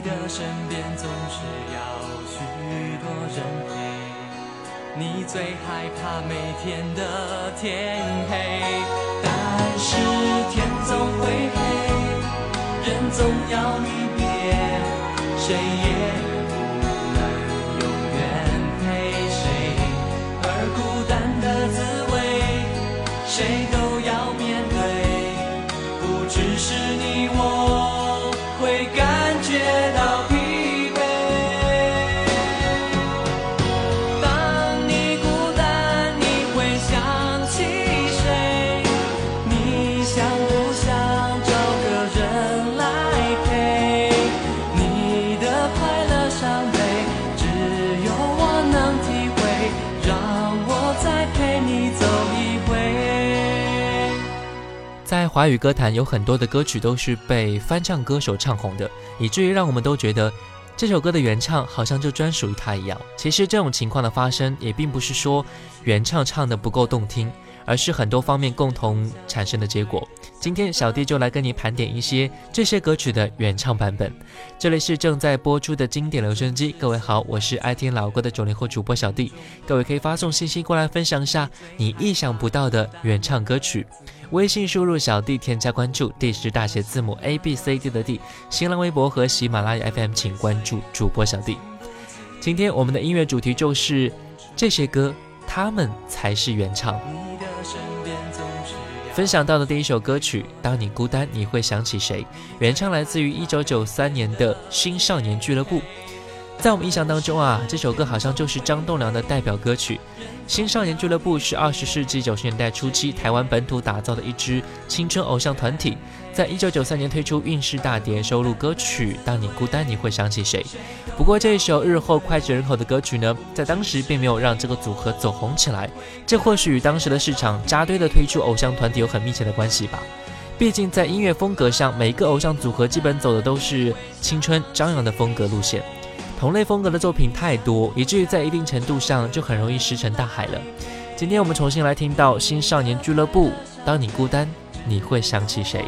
你的身边总是要许多人陪，你最害怕每天的天黑。但是天总会黑，人总要离别，谁也华语歌坛有很多的歌曲都是被翻唱歌手唱红的，以至于让我们都觉得这首歌的原唱好像就专属于他一样。其实这种情况的发生，也并不是说原唱唱的不够动听。而是很多方面共同产生的结果。今天小弟就来跟你盘点一些这些歌曲的原唱版本。这里是正在播出的经典留声机，各位好，我是爱听老歌的九零后主播小弟。各位可以发送信息过来分享一下你意想不到的原唱歌曲。微信输入小弟添加关注，D 是大写字母 A B C D 的 D。新浪微博和喜马拉雅 FM 请关注主播小弟。今天我们的音乐主题就是这些歌，他们才是原唱。分享到的第一首歌曲《当你孤单》，你会想起谁？原唱来自于一九九三年的新少年俱乐部。在我们印象当中啊，这首歌好像就是张栋梁的代表歌曲。新少年俱乐部是二十世纪九十年代初期台湾本土打造的一支青春偶像团体，在一九九三年推出运势大碟，收录歌曲《当你孤单》，你会想起谁？不过这一首日后脍炙人口的歌曲呢，在当时并没有让这个组合走红起来。这或许与当时的市场扎堆的推出偶像团体有很密切的关系吧。毕竟在音乐风格上，每一个偶像组合基本走的都是青春张扬的风格路线。同类风格的作品太多，以至于在一定程度上就很容易石沉大海了。今天我们重新来听到《新少年俱乐部》，当你孤单，你会想起谁？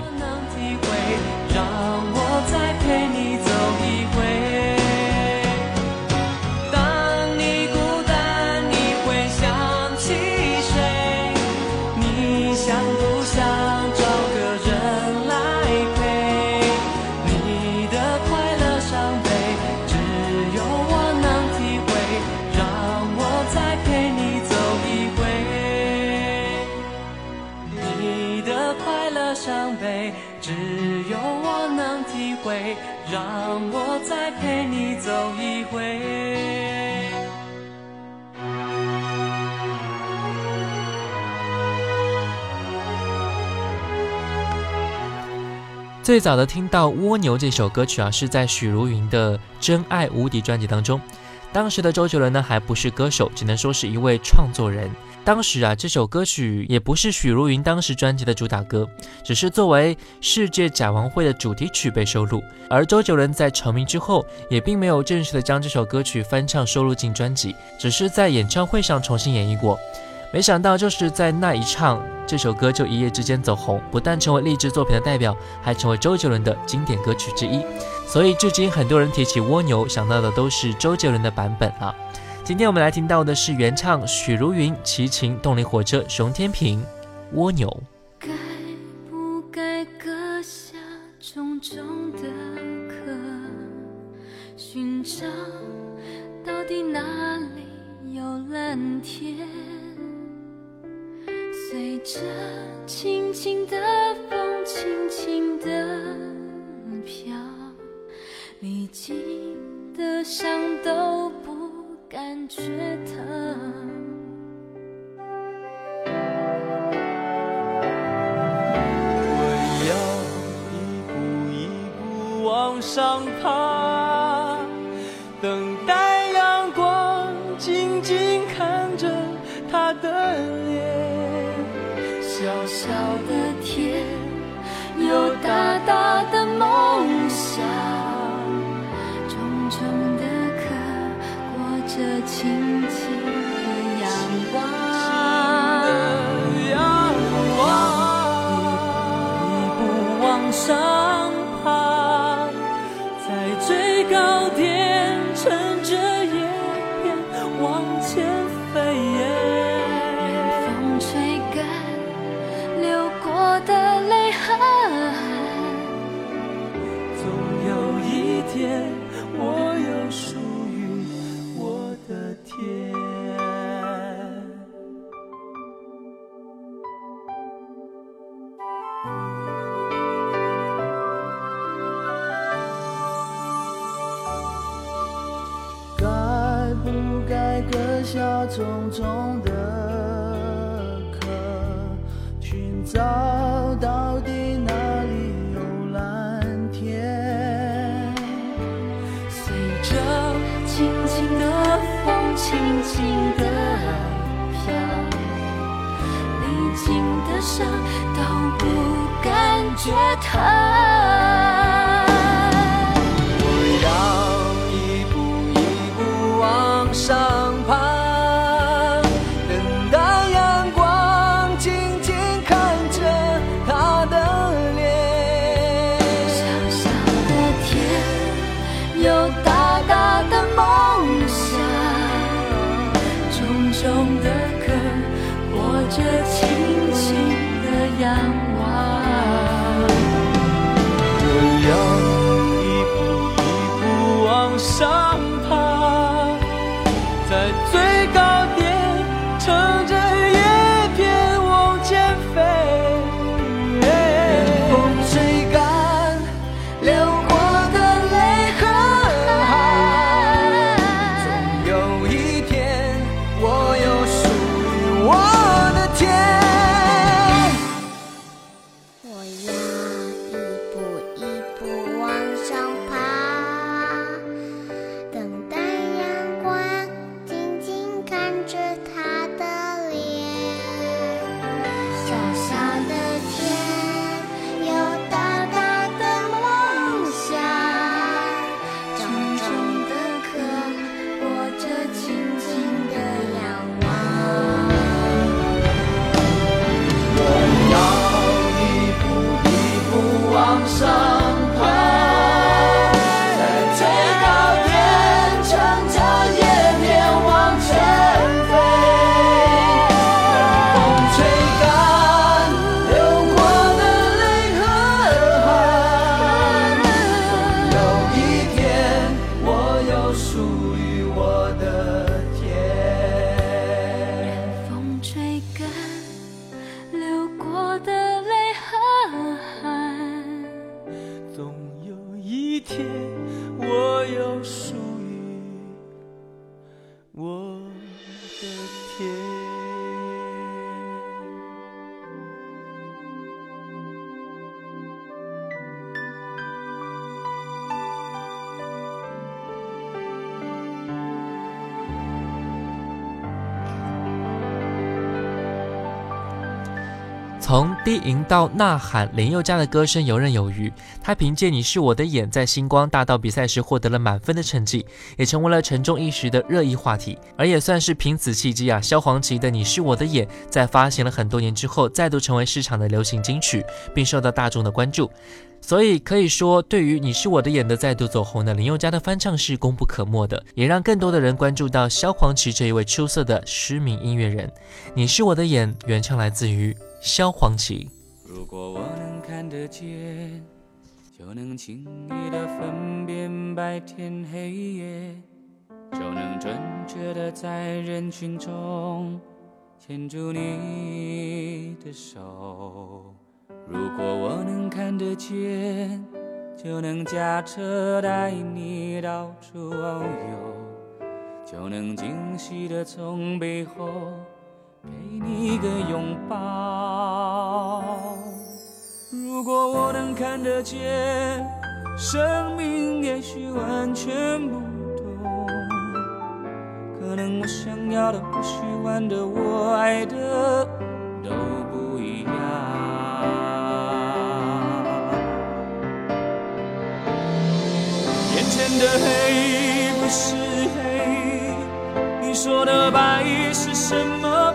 让我再陪你走一回最早的听到《蜗牛》这首歌曲啊，是在许茹芸的《真爱无敌》专辑当中。当时的周杰伦呢，还不是歌手，只能说是一位创作人。当时啊，这首歌曲也不是许茹芸当时专辑的主打歌，只是作为世界展望会的主题曲被收录。而周杰伦在成名之后，也并没有正式的将这首歌曲翻唱收录进专辑，只是在演唱会上重新演绎过。没想到，就是在那一唱，这首歌就一夜之间走红，不但成为励志作品的代表，还成为周杰伦的经典歌曲之一。所以，至今很多人提起蜗牛，想到的都是周杰伦的版本啊。今天我们来听到的是原唱许茹芸、齐秦、动力火车、熊天平，《蜗牛》。该不该割下重重的壳，寻找到底哪里有蓝天？随着轻轻的风，轻轻的飘，历经的伤都不感觉疼。都不感觉疼。吟到呐喊，林宥嘉的歌声游刃有余。他凭借《你是我的眼》在星光大道比赛时获得了满分的成绩，也成为了沉重一时的热议话题。而也算是凭此契机啊，萧煌奇的《你是我的眼》在发行了很多年之后，再度成为市场的流行金曲，并受到大众的关注。所以可以说，对于《你是我的眼》的再度走红呢，林宥嘉的翻唱是功不可没的，也让更多的人关注到萧煌奇这一位出色的失明音乐人。《你是我的眼》原唱来自于萧煌奇。如果我能看得见，就能轻易的分辨白天黑夜，就能准确的在人群中牵住你的手。如果我能看得见，就能驾车带你到处遨游，就能惊喜的从背后给你一个拥抱。如果我能看得见，生命也许完全不同。可能我想要的、不喜欢的、我爱的都不一样。眼前的黑不是黑，你说的白是什么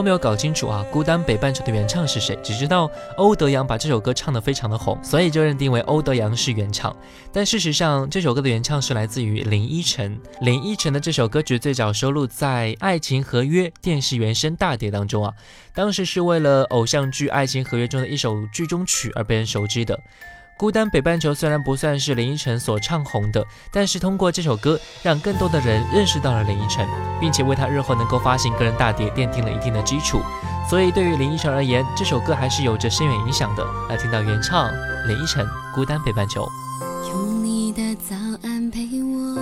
都没有搞清楚啊，《孤单北半球》的原唱是谁，只知道欧德阳把这首歌唱得非常的红，所以就认定为欧德阳是原唱。但事实上，这首歌的原唱是来自于林依晨。林依晨的这首歌曲最早收录在《爱情合约》电视原声大碟当中啊，当时是为了偶像剧《爱情合约》中的一首剧中曲而被人熟知的。孤单北半球虽然不算是林依晨所唱红的，但是通过这首歌，让更多的人认识到了林依晨，并且为他日后能够发行个人大碟奠定了一定的基础。所以对于林依晨而言，这首歌还是有着深远影响的。来听到原唱林依晨《孤单北半球》。用你的早安陪我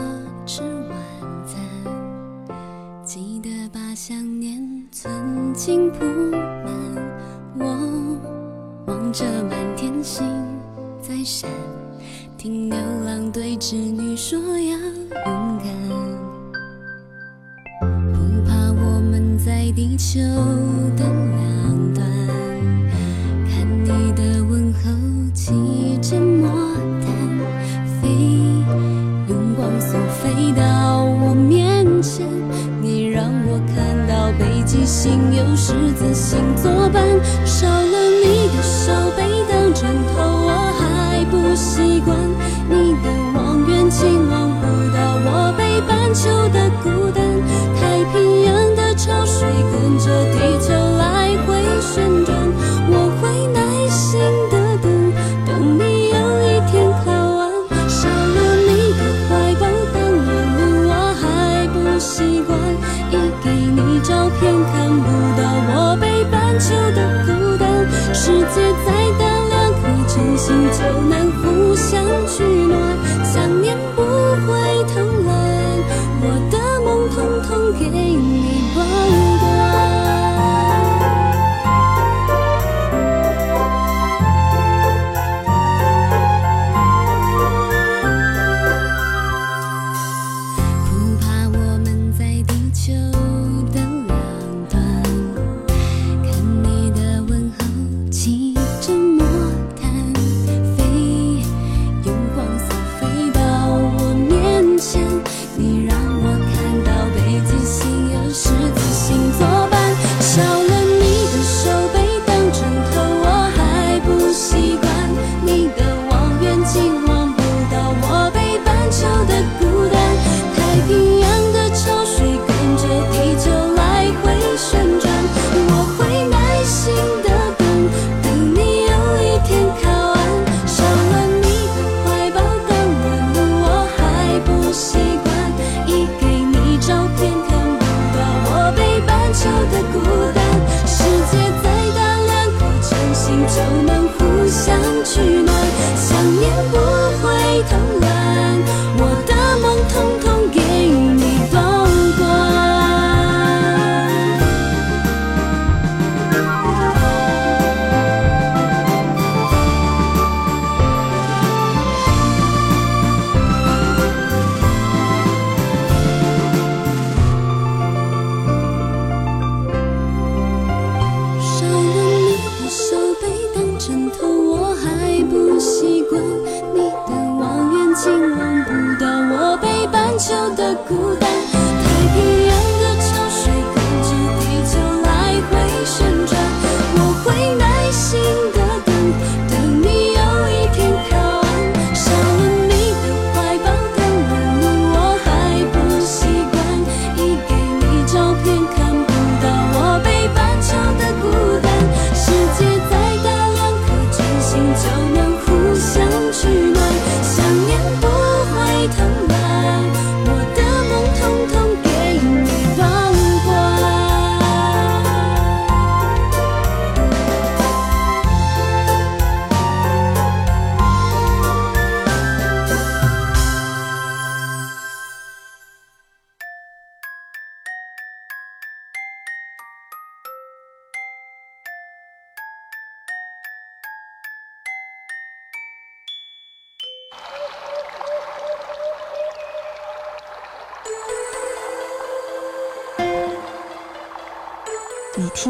吃晚餐，记得把想念存进铺满。我望着满天星在闪听牛郎对织女说要勇敢不怕我们在地球的两端看你的问候骑着魔毯飞用光速飞到我面前你让我看到北极星有十字星作伴少了你的手背。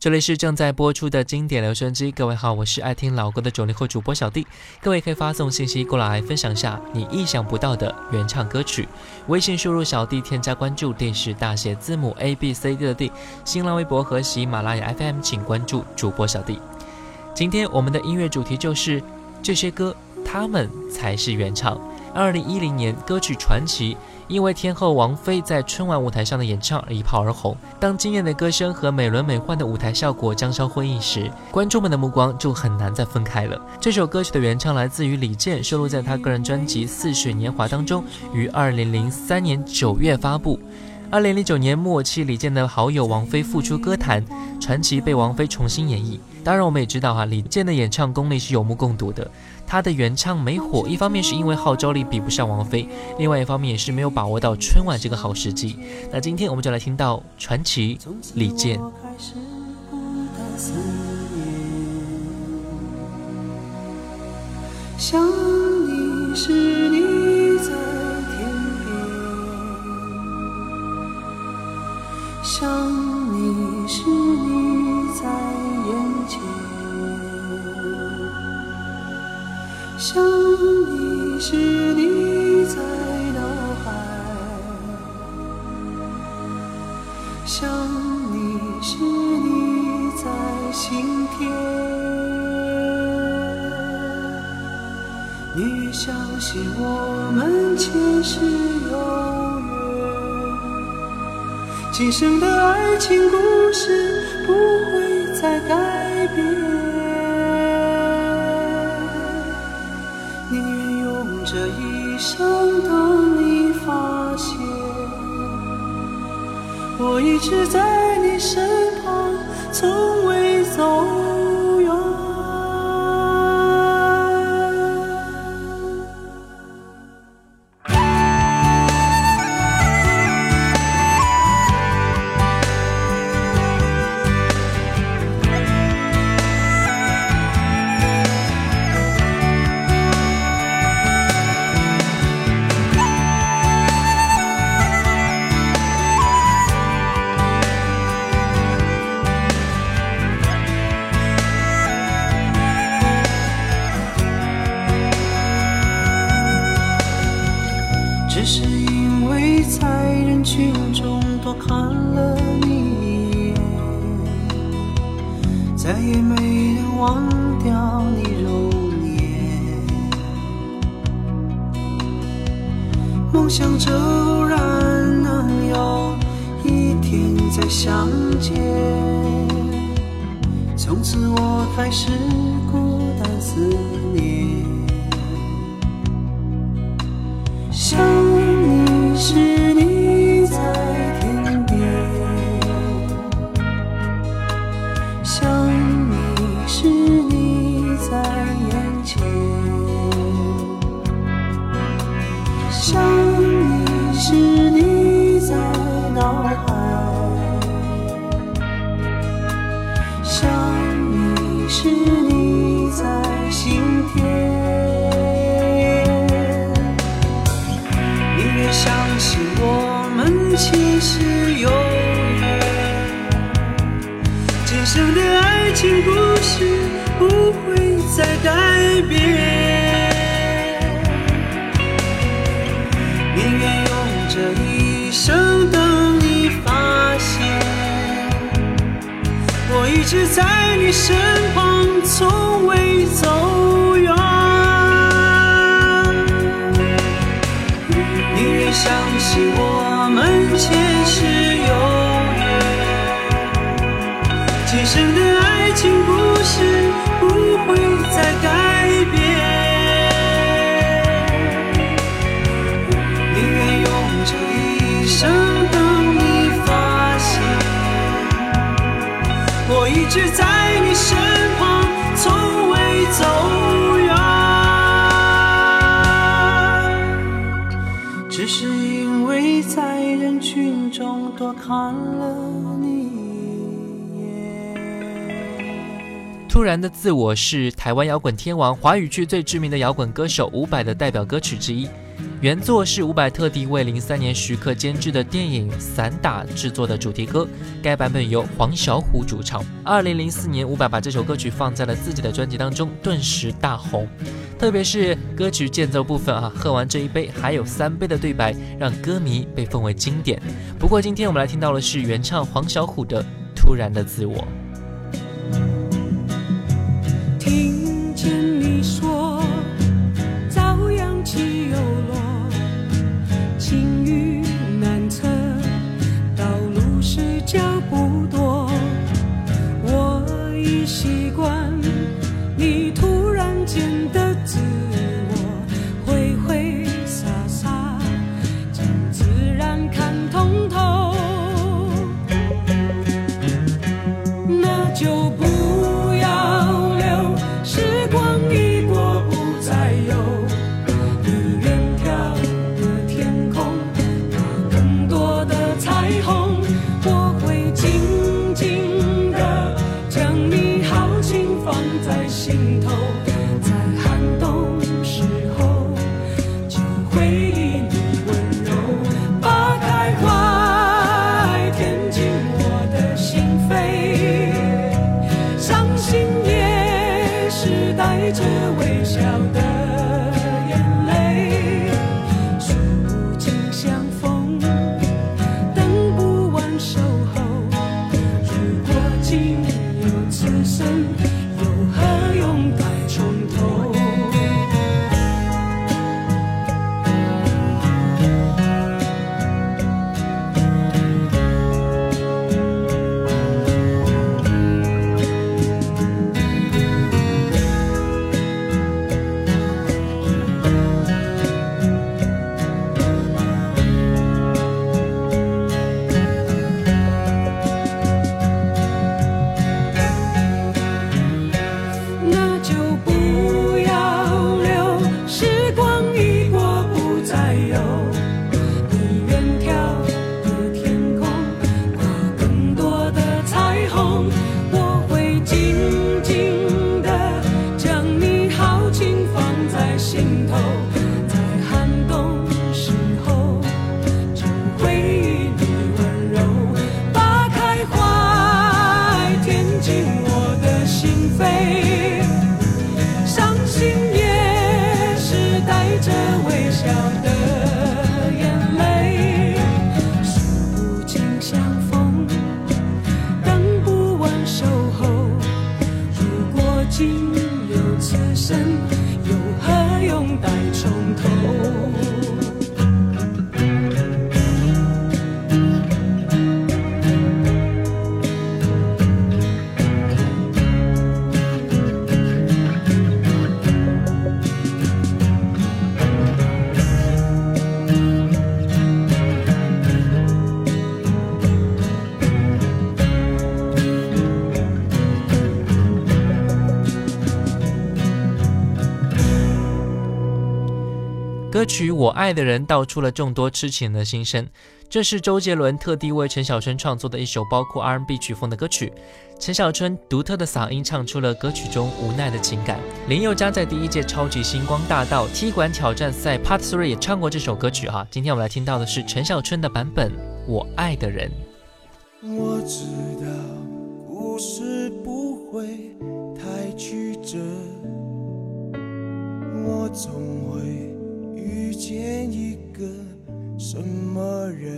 这里是正在播出的经典留声机，各位好，我是爱听老歌的九零后主播小弟。各位可以发送信息过来分享下你意想不到的原唱歌曲，微信输入小弟添加关注，D 是大写字母 A B C D 的 D，新浪微博和喜马拉雅 FM 请关注主播小弟。今天我们的音乐主题就是这些歌，他们才是原唱。二零一零年，歌曲《传奇》因为天后王菲在春晚舞台上的演唱而一炮而红。当惊艳的歌声和美轮美奂的舞台效果交相辉映时，观众们的目光就很难再分开了。这首歌曲的原唱来自于李健，收录在他个人专辑《似水年华》当中，于二零零三年九月发布。二零零九年末期，李健的好友王菲复出歌坛，《传奇》被王菲重新演绎。当然，我们也知道哈，李健的演唱功力是有目共睹的。他的原唱没火，一方面是因为号召力比不上王菲，另外一方面也是没有把握到春晚这个好时机。那今天我们就来听到《传奇》李健。想你时，你在天边，想你时，你在眼前；想你时，你在脑海；想你时，你在心田。你相信我们前世有缘，今生的爱情故事不会再改变。一直在梦想着偶然能有一天再相见，从此我开始孤单思念。想你时，你直在你身旁，从未走远。宁愿相信我直在你身旁，从未走远。只是因为在人群中多看了你一眼。突然的自我是台湾摇滚天王、华语区最知名的摇滚歌手伍佰的代表歌曲之一。原作是伍佰特地为零三年徐克监制的电影《散打》制作的主题歌，该版本由黄小琥主唱。二零零四年，伍佰把这首歌曲放在了自己的专辑当中，顿时大红。特别是歌曲间奏部分啊，喝完这一杯还有三杯的对白，让歌迷被奉为经典。不过今天我们来听到的是原唱黄小琥的《突然的自我》。尽头我爱的人》道出了众多痴情的心声。这是周杰伦特地为陈小春创作的一首包括 R&B 曲风的歌曲。陈小春独特的嗓音唱出了歌曲中无奈的情感。林宥嘉在第一届超级星光大道踢馆挑战赛 Part Three 也唱过这首歌曲哈。今天我们来听到的是陈小春的版本《我爱的人》。我知道故事不会太曲折，我总会见一个什么人，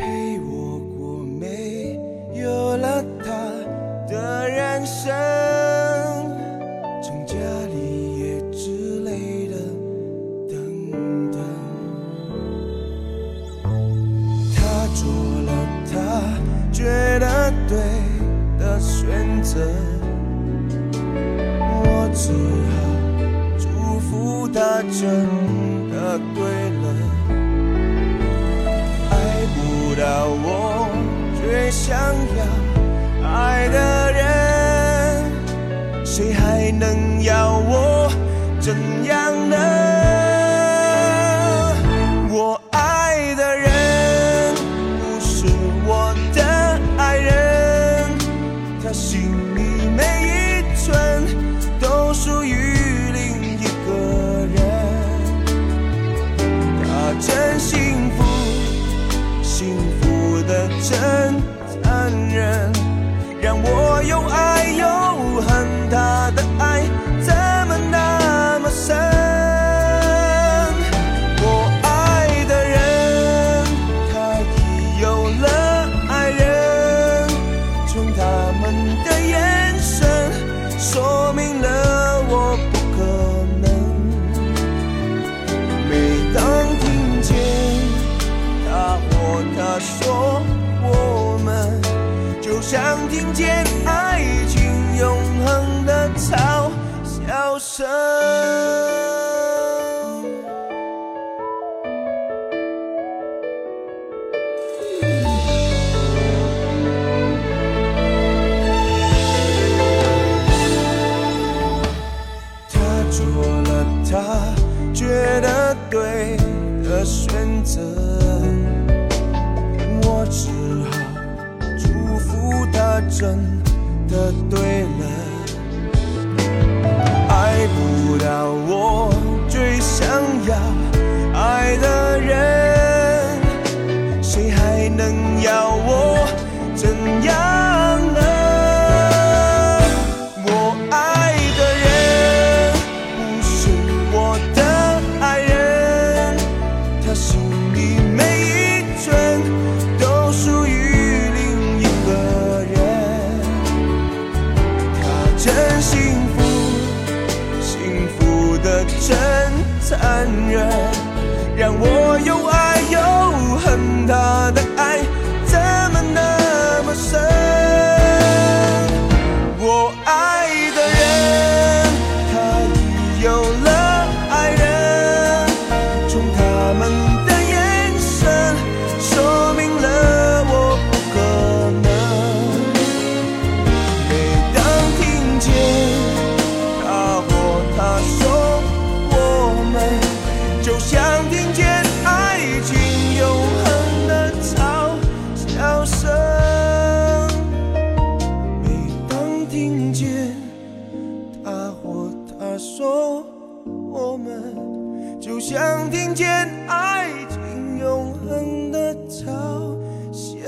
陪我过没有了他的人生，成家立业之类的，等等。他做了他觉得对的选择，真的对了。爱不到我却想要爱的人，谁还能要我怎样选择，我只好祝福他真的对了。爱不到想听见爱情永恒的嘲笑。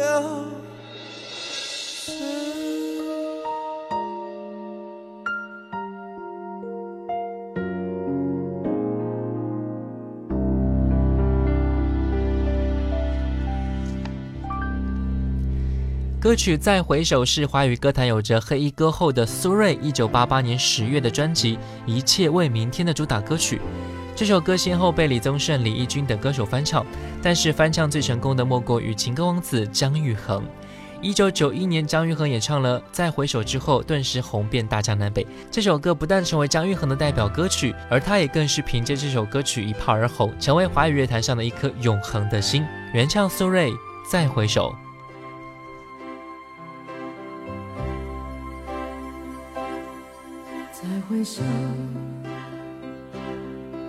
歌曲《再回首》是华语歌坛有着黑衣歌后的苏芮，一九八八年十月的专辑《一切为明天》的主打歌曲。这首歌先后被李宗盛、李翊君等歌手翻唱，但是翻唱最成功的莫过于情歌王子姜育恒。1991年，姜育恒也唱了《再回首》之后，顿时红遍大江南北。这首歌不但成为姜育恒的代表歌曲，而他也更是凭借这首歌曲一炮而红，成为华语乐坛上的一颗永恒的心。原唱苏芮《再回首》。再回首，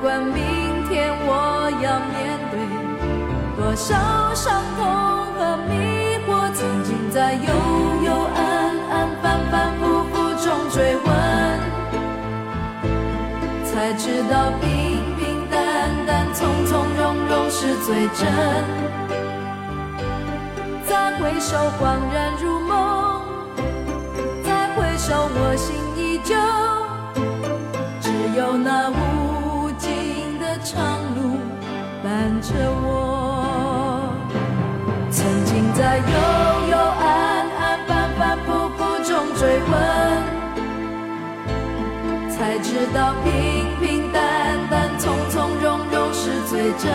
管明天我要面对多少伤痛和迷惑，曾经在幽幽暗暗、反反复复中追问，才知道平平淡淡、从从容容是最真。再回首，恍然如梦；再回首，我心依旧。只有那无长路伴着我。曾经在幽幽暗暗、反反复复中追问，才知道平平淡淡、从从容容是最真。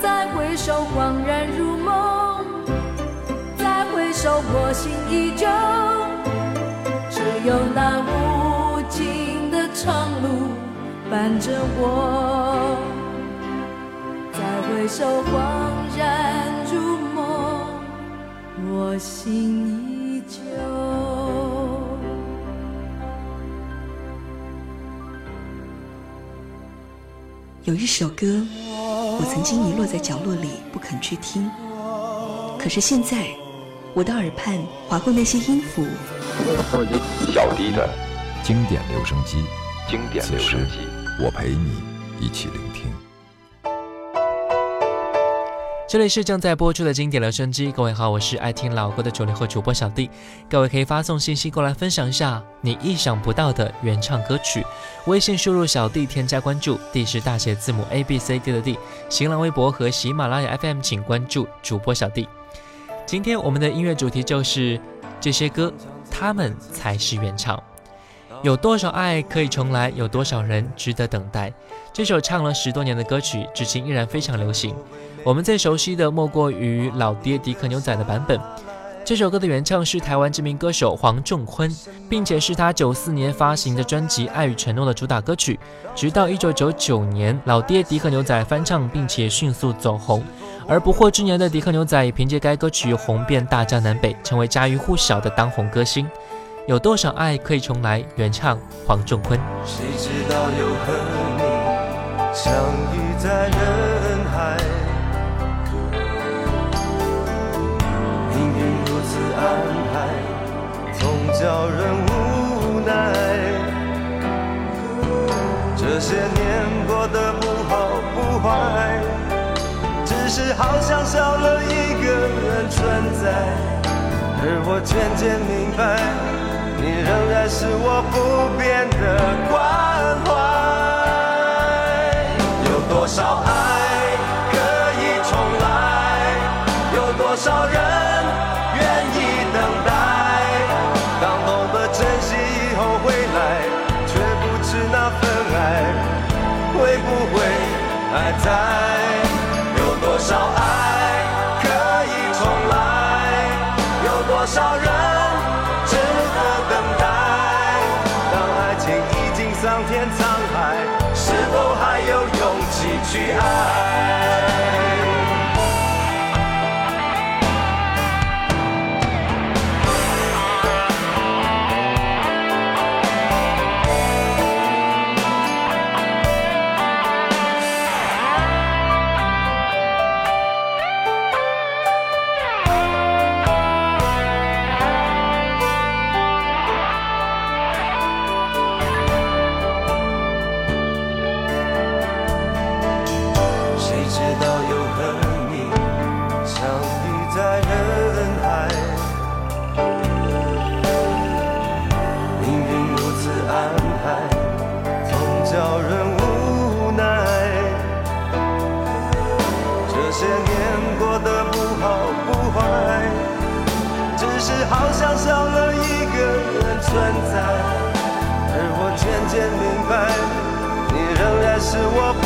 再回首，恍然如梦；再回首，我心依旧。只有那无尽的长路伴着我。再回首，恍然如梦，我心依旧。有一首歌，我曾经遗落在角落里不肯去听，可是现在，我的耳畔划过那些音符，小迪的经典留声机，经典留声机，我陪你一起聆听。这里是正在播出的经典留声机，各位好，我是爱听老歌的九零后主播小弟。各位可以发送信息过来分享一下你意想不到的原唱歌曲。微信输入小弟添加关注，D 是大写字母 A B C D 的 D。新浪微博和喜马拉雅 FM 请关注主播小弟。今天我们的音乐主题就是这些歌，他们才是原唱。有多少爱可以重来？有多少人值得等待？这首唱了十多年的歌曲，至今依然非常流行。我们最熟悉的莫过于老爹迪克牛仔的版本。这首歌的原唱是台湾知名歌手黄仲坤，并且是他九四年发行的专辑《爱与承诺》的主打歌曲。直到一九九九年，老爹迪克牛仔翻唱，并且迅速走红。而不惑之年的迪克牛仔也凭借该歌曲红遍大江南北，成为家喻户晓的当红歌星。有多少爱可以重来？原唱黄仲坤。谁知道又和你相遇在人海，命运如此安排，总叫人无奈。这些年过得不好不坏，只是好像少了一个人存在，而我渐渐明白。你仍然是我不变的关怀。有多少爱可以重来？有多少人存在而我渐渐明白你仍然是我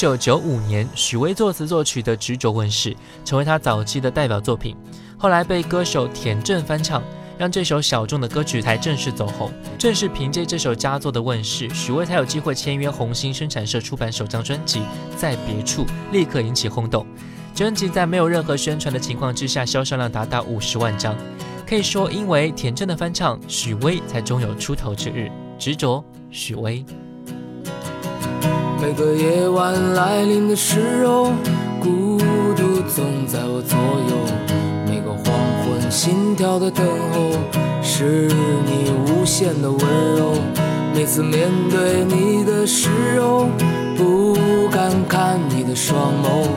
九九五年，许巍作词作曲的《执着》问世，成为他早期的代表作品。后来被歌手田震翻唱，让这首小众的歌曲才正式走红。正是凭借这首佳作的问世，许巍才有机会签约红星生产社出版首张专辑《在别处》，立刻引起轰动。专辑在没有任何宣传的情况之下，销售量达到五十万张。可以说，因为田震的翻唱，许巍才终有出头之日。执着，许巍。每个夜晚来临的时候，孤独总在我左右。每个黄昏，心跳的等候，是你无限的温柔。每次面对你的时候，不敢看你的双眸。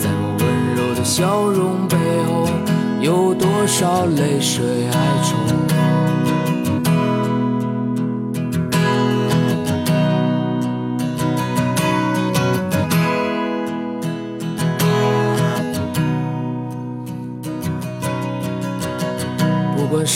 在我温柔的笑容背后，有多少泪水哀愁？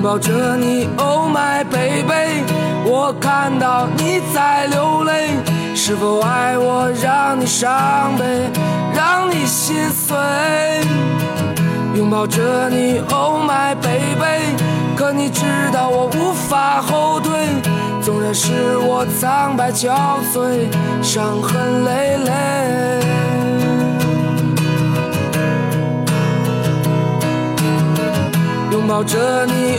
拥抱着你，Oh my baby，我看到你在流泪，是否爱我让你伤悲，让你心碎？拥抱着你，Oh my baby，可你知道我无法后退，纵然是我苍白憔悴，伤痕累累。拥抱着你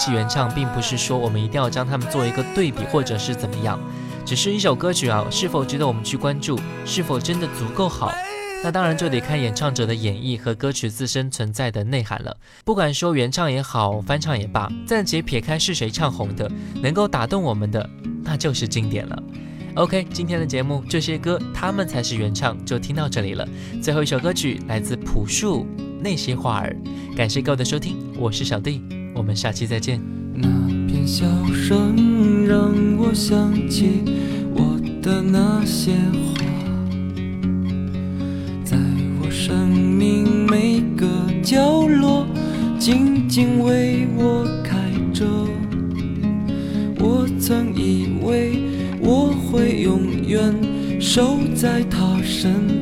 其原唱，并不是说我们一定要将它们做一个对比，或者是怎么样，只是一首歌曲啊，是否值得我们去关注，是否真的足够好，那当然就得看演唱者的演绎和歌曲自身存在的内涵了。不管说原唱也好，翻唱也罢，暂且撇开是谁唱红的，能够打动我们的，那就是经典了。OK，今天的节目这些歌他们才是原唱，就听到这里了。最后一首歌曲来自朴树，《那些花儿》。感谢各位的收听，我是小弟，我们下期再见。那片笑声让我想起我的那些花，在我生命每个角落静静为我开着。我曾以为我会永远守在他身旁，